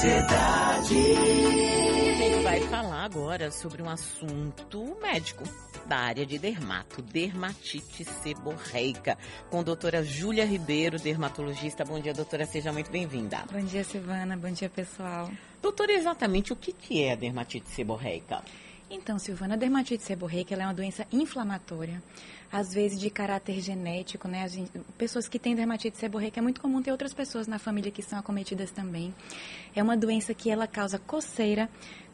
Sociedade. A gente vai falar agora sobre um assunto médico da área de dermato, dermatite seborreica, com a doutora Júlia Ribeiro, dermatologista. Bom dia, doutora, seja muito bem-vinda. Bom dia, Silvana. Bom dia, pessoal. Doutora, exatamente o que, que é a dermatite seborreica? Então, Silvana, a dermatite seborreica é uma doença inflamatória, às vezes de caráter genético, né? Gente, pessoas que têm dermatite seborreica é muito comum ter outras pessoas na família que são acometidas também. É uma doença que ela causa coceira,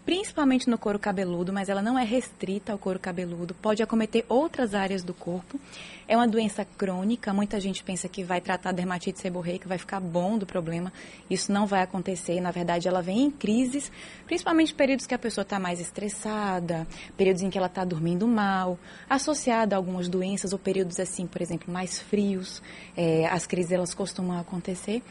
principalmente no couro cabeludo, mas ela não é restrita ao couro cabeludo, pode acometer outras áreas do corpo. É uma doença crônica, muita gente pensa que vai tratar dermatite seborreica, vai ficar bom do problema. Isso não vai acontecer, na verdade ela vem em crises, principalmente períodos que a pessoa está mais estressada, períodos em que ela está dormindo mal, associada a algumas doenças ou períodos assim, por exemplo, mais frios, é, as crises elas costumam acontecer.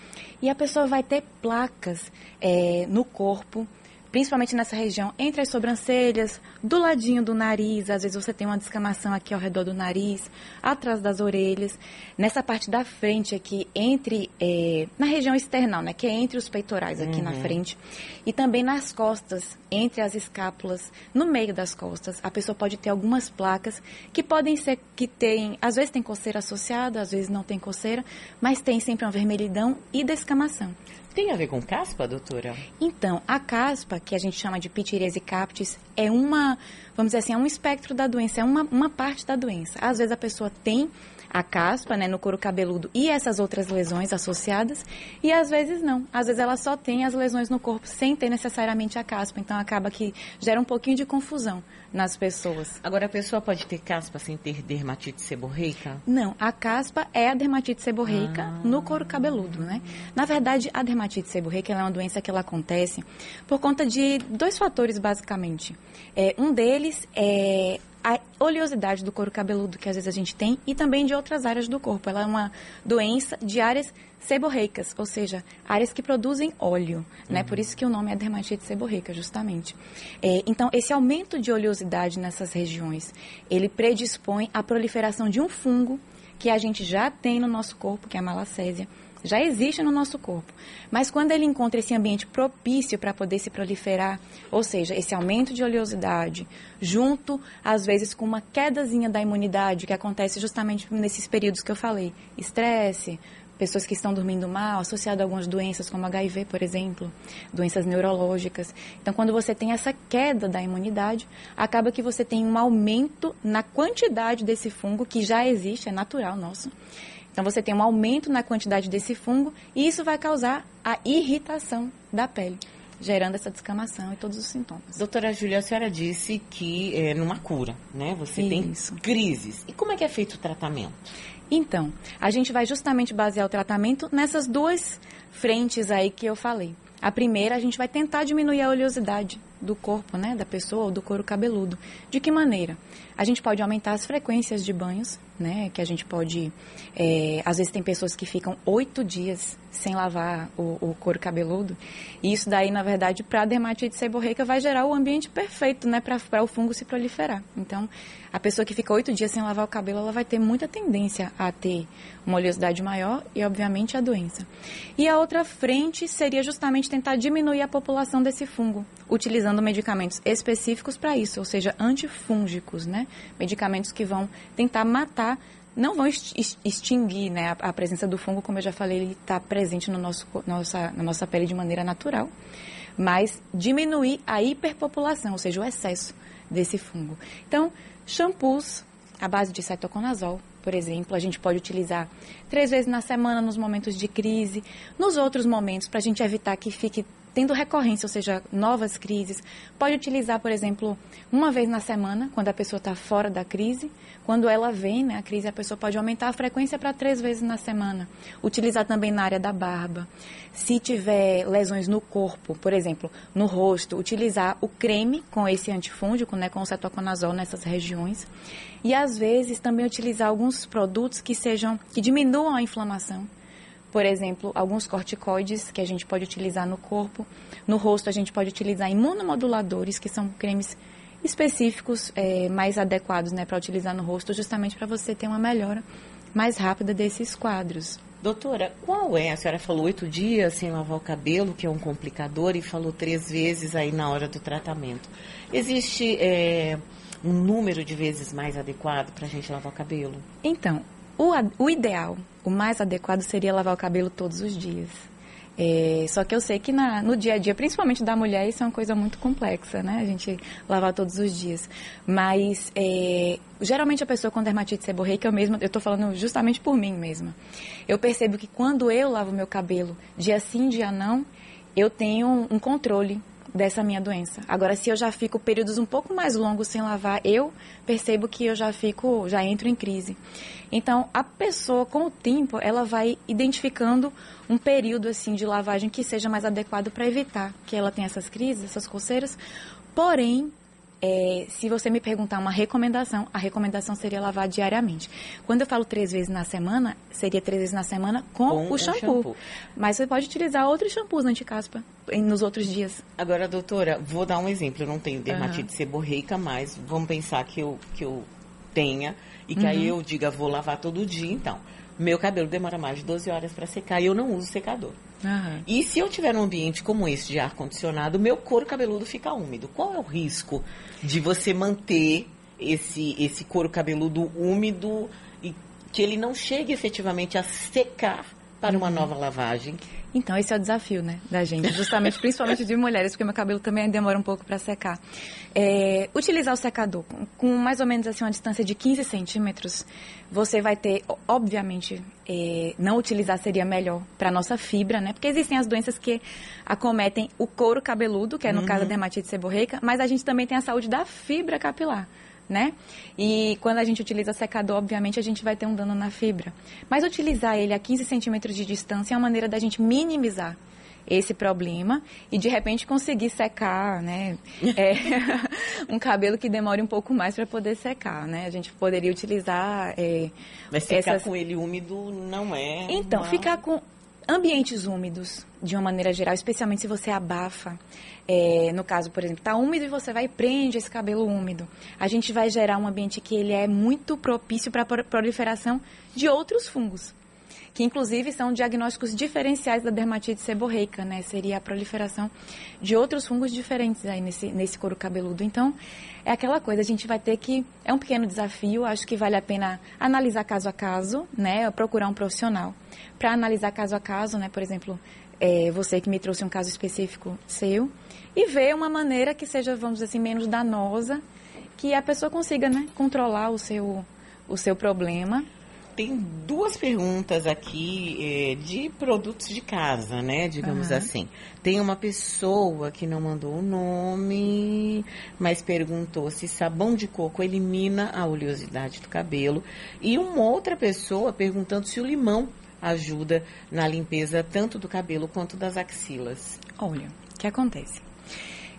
E a pessoa vai ter placas é, no corpo, principalmente nessa região entre as sobrancelhas, do ladinho do nariz, às vezes você tem uma descamação aqui ao redor do nariz, atrás das orelhas, nessa parte da frente aqui, entre, é, na região external, né, que é entre os peitorais aqui uhum. na frente, e também nas costas, entre as escápulas, no meio das costas, a pessoa pode ter algumas placas que podem ser, que tem, às vezes tem coceira associada, às vezes não tem coceira, mas tem sempre uma vermelhidão e descamação. Tem a ver com caspa, doutora? Então, a caspa, que a gente chama de pitiríase captis, é uma, vamos dizer assim, é um espectro da doença, é uma, uma parte da doença. Às vezes a pessoa tem a caspa, né, no couro cabeludo e essas outras lesões associadas, e às vezes não. Às vezes ela só tem as lesões no corpo sem ter necessariamente a caspa, então acaba que gera um pouquinho de confusão nas pessoas. Agora, a pessoa pode ter caspa sem ter dermatite seborreica? Não, a caspa é a dermatite seborreica ah. no couro cabeludo, né? Na verdade, a dermatite seborreica é uma doença que ela acontece por conta de dois fatores, basicamente. É, um deles é a oleosidade do couro cabeludo que às vezes a gente tem e também de outras áreas do corpo. Ela é uma doença de áreas seborreicas, ou seja, áreas que produzem óleo, né? Por isso que o nome é dermatite seborreica, justamente. É, então, esse aumento de oleosidade nessas regiões, ele predispõe à proliferação de um fungo que a gente já tem no nosso corpo, que é a malacésia, já existe no nosso corpo. Mas quando ele encontra esse ambiente propício para poder se proliferar, ou seja, esse aumento de oleosidade, junto às vezes com uma quedazinha da imunidade que acontece justamente nesses períodos que eu falei, estresse, pessoas que estão dormindo mal, associado a algumas doenças como HIV, por exemplo, doenças neurológicas. Então, quando você tem essa queda da imunidade, acaba que você tem um aumento na quantidade desse fungo que já existe, é natural nosso. Então você tem um aumento na quantidade desse fungo e isso vai causar a irritação da pele gerando essa descamação e todos os sintomas. Doutora Júlia, a senhora disse que é numa cura, né? Você Isso. tem crises. E como é que é feito o tratamento? Então, a gente vai justamente basear o tratamento nessas duas frentes aí que eu falei. A primeira, a gente vai tentar diminuir a oleosidade do corpo, né, da pessoa ou do couro cabeludo. De que maneira? A gente pode aumentar as frequências de banhos, né, que a gente pode, é, às vezes tem pessoas que ficam oito dias sem lavar o, o couro cabeludo, e isso daí, na verdade, para a dermatite seborreica vai gerar o ambiente perfeito, né, para o fungo se proliferar. Então, a pessoa que fica oito dias sem lavar o cabelo, ela vai ter muita tendência a ter uma oleosidade maior e, obviamente, a doença. E a outra frente seria justamente tentar diminuir a população desse fungo, utilizando medicamentos específicos para isso, ou seja, antifúngicos, né? Medicamentos que vão tentar matar não vão extinguir né, a, a, presença do fungo, como eu já falei, ele está presente no nosso, nossa, na nossa pele de maneira natural, mas diminuir a hiperpopulação, ou seja, o excesso desse fungo. Então, shampoos à base de cetoconazol, por exemplo, a gente pode utilizar três vezes na semana nos momentos de crise, nos outros momentos, para a gente evitar que fique tendo recorrência, ou seja, novas crises. Pode utilizar, por exemplo, uma vez na semana, quando a pessoa está fora da crise. Quando ela vem, né, a crise, a pessoa pode aumentar a frequência para três vezes na semana. Utilizar também na área da barba. Se tiver lesões no corpo, por exemplo, no rosto, utilizar o creme com esse antifúngico, né, com o cetoconazol nessas regiões. E às vezes também utilizar alguns produtos que sejam que diminuam a inflamação por exemplo, alguns corticoides que a gente pode utilizar no corpo. No rosto, a gente pode utilizar imunomoduladores, que são cremes específicos é, mais adequados né, para utilizar no rosto, justamente para você ter uma melhora mais rápida desses quadros. Doutora, qual é? A senhora falou oito dias sem lavar o cabelo, que é um complicador, e falou três vezes aí na hora do tratamento. Existe é, um número de vezes mais adequado para a gente lavar o cabelo? Então, o, o ideal, o mais adequado seria lavar o cabelo todos os dias. É, só que eu sei que na, no dia a dia, principalmente da mulher, isso é uma coisa muito complexa, né? A gente lavar todos os dias. Mas, é, geralmente a pessoa com dermatite seborreica, eu mesma, eu tô falando justamente por mim mesma. Eu percebo que quando eu lavo meu cabelo, dia sim, dia não, eu tenho um controle dessa minha doença. Agora, se eu já fico períodos um pouco mais longos sem lavar, eu percebo que eu já fico, já entro em crise. Então, a pessoa, com o tempo, ela vai identificando um período assim de lavagem que seja mais adequado para evitar que ela tenha essas crises, essas coceiras. Porém, é, se você me perguntar uma recomendação, a recomendação seria lavar diariamente. Quando eu falo três vezes na semana, seria três vezes na semana com, com o, shampoo. shampoo. Mas você pode utilizar outros shampoos anti-caspa nos outros dias. Agora, doutora, vou dar um exemplo. Eu não tenho dermatite uhum. seborreica, mas vamos pensar que eu, que eu tenha e que uhum. aí eu diga, vou lavar todo dia, então. Meu cabelo demora mais de 12 horas para secar e eu não uso secador. Uhum. E se eu tiver num ambiente como esse de ar-condicionado, meu couro cabeludo fica úmido. Qual é o risco de você manter esse, esse couro cabeludo úmido e que ele não chegue efetivamente a secar para uma uhum. nova lavagem? Então, esse é o desafio, né, da gente, justamente, principalmente de mulheres, porque meu cabelo também demora um pouco para secar. É, utilizar o secador com, com, mais ou menos assim uma distância de 15 centímetros, você vai ter, obviamente, é, não utilizar seria melhor para nossa fibra, né, porque existem as doenças que acometem o couro cabeludo, que é no uhum. caso a dermatite seborreica, mas a gente também tem a saúde da fibra capilar né? E quando a gente utiliza secador, obviamente, a gente vai ter um dano na fibra. Mas utilizar ele a 15 centímetros de distância é uma maneira da gente minimizar esse problema e de repente conseguir secar, né? É, um cabelo que demore um pouco mais para poder secar, né? A gente poderia utilizar. É, Mas secar essas... com ele úmido não é. Então, uma... ficar com ambientes úmidos, de uma maneira geral, especialmente se você abafa. É, no caso, por exemplo, está úmido e você vai e prende esse cabelo úmido. A gente vai gerar um ambiente que ele é muito propício para a proliferação de outros fungos, que inclusive são diagnósticos diferenciais da dermatite seborreica, né? Seria a proliferação de outros fungos diferentes aí nesse, nesse couro cabeludo. Então, é aquela coisa, a gente vai ter que. É um pequeno desafio, acho que vale a pena analisar caso a caso, né? Procurar um profissional para analisar caso a caso, né? Por exemplo, é, você que me trouxe um caso específico seu, e ver uma maneira que seja, vamos dizer assim, menos danosa, que a pessoa consiga, né, controlar o seu, o seu problema. Tem duas perguntas aqui é, de produtos de casa, né, digamos uhum. assim. Tem uma pessoa que não mandou o nome, mas perguntou se sabão de coco elimina a oleosidade do cabelo. E uma outra pessoa perguntando se o limão ajuda na limpeza tanto do cabelo quanto das axilas. Olha, o que acontece?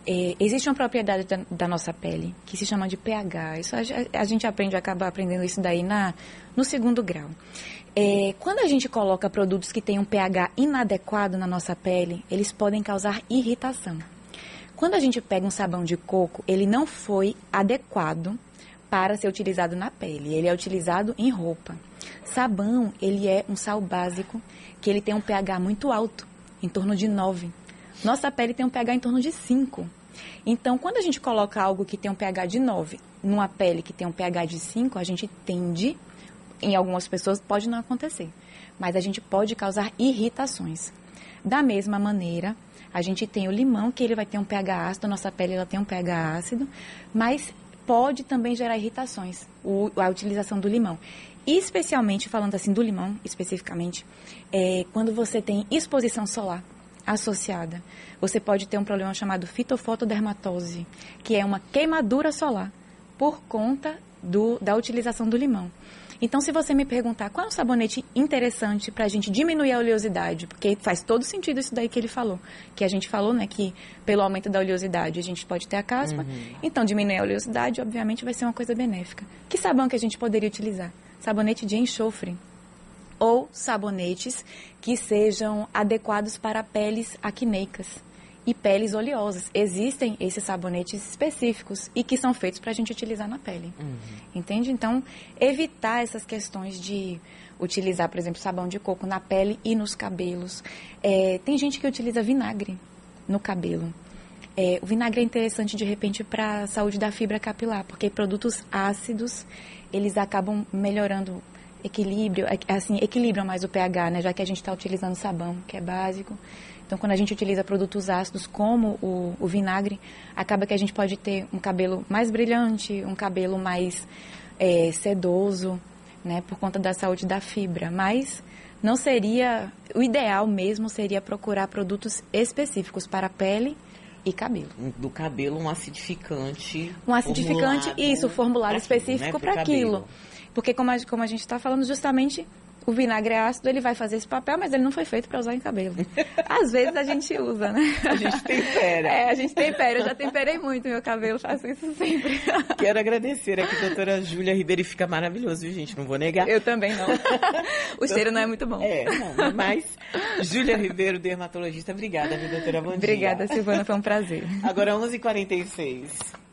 É, existe uma propriedade da, da, nossa pele que se chama de pH. Isso a, a, gente aprende, acaba aprendendo isso daí na, no segundo grau. É, quando a gente coloca produtos que têm um pH inadequado na nossa pele, eles podem causar irritação. Quando a gente pega um sabão de coco, ele não foi adequado para ser utilizado na pele, ele é utilizado em roupa. Sabão, ele é um sal básico que ele tem um pH muito alto, em torno de 9. Nossa pele tem um pH em torno de 5. Então, quando a gente coloca algo que tem um pH de 9 numa pele que tem um pH de 5, a gente tende, em algumas pessoas pode não acontecer, mas a gente pode causar irritações. Da mesma maneira, a gente tem o limão, que ele vai ter um pH ácido, nossa pele ela tem um pH ácido, mas pode também gerar irritações, a utilização do limão. Especialmente, falando assim do limão, especificamente, é, quando você tem exposição solar associada, você pode ter um problema chamado fitofotodermatose, que é uma queimadura solar por conta do, da utilização do limão. Então, se você me perguntar qual é um sabonete interessante para a gente diminuir a oleosidade, porque faz todo sentido isso daí que ele falou, que a gente falou, né, que pelo aumento da oleosidade a gente pode ter a caspa, uhum. então diminuir a oleosidade, obviamente, vai ser uma coisa benéfica. Que sabão que a gente poderia utilizar? Sabonete de enxofre ou sabonetes que sejam adequados para peles acneicas e peles oleosas. Existem esses sabonetes específicos e que são feitos para a gente utilizar na pele. Uhum. Entende? Então, evitar essas questões de utilizar, por exemplo, sabão de coco na pele e nos cabelos. É, tem gente que utiliza vinagre no cabelo. É, o vinagre é interessante de repente para a saúde da fibra capilar, porque produtos ácidos eles acabam melhorando equilíbrio, é, assim, equilibram mais o pH, né? Já que a gente está utilizando sabão, que é básico. Então, quando a gente utiliza produtos ácidos como o, o, vinagre, acaba que a gente pode ter um cabelo mais brilhante, um cabelo mais é, sedoso, né? Por conta da saúde da fibra. Mas não seria, o ideal mesmo seria procurar produtos específicos para a pele e cabelo. Do cabelo, um acidificante. Um acidificante, isso, formulado específico para aquilo. Porque como a, como a gente está falando, justamente o vinagre é ácido, ele vai fazer esse papel, mas ele não foi feito para usar em cabelo. Às vezes a gente usa, né? A gente tempera. É, a gente tempera. Eu já temperei muito meu cabelo, faço isso sempre. Quero agradecer aqui a doutora Júlia Ribeiro, fica maravilhoso, viu, gente? Não vou negar. Eu também não. O cheiro não é muito bom. É, não, mas Júlia Ribeiro, dermatologista, obrigada, viu, doutora? Bom Obrigada, dia. Silvana, foi um prazer. Agora 11h46.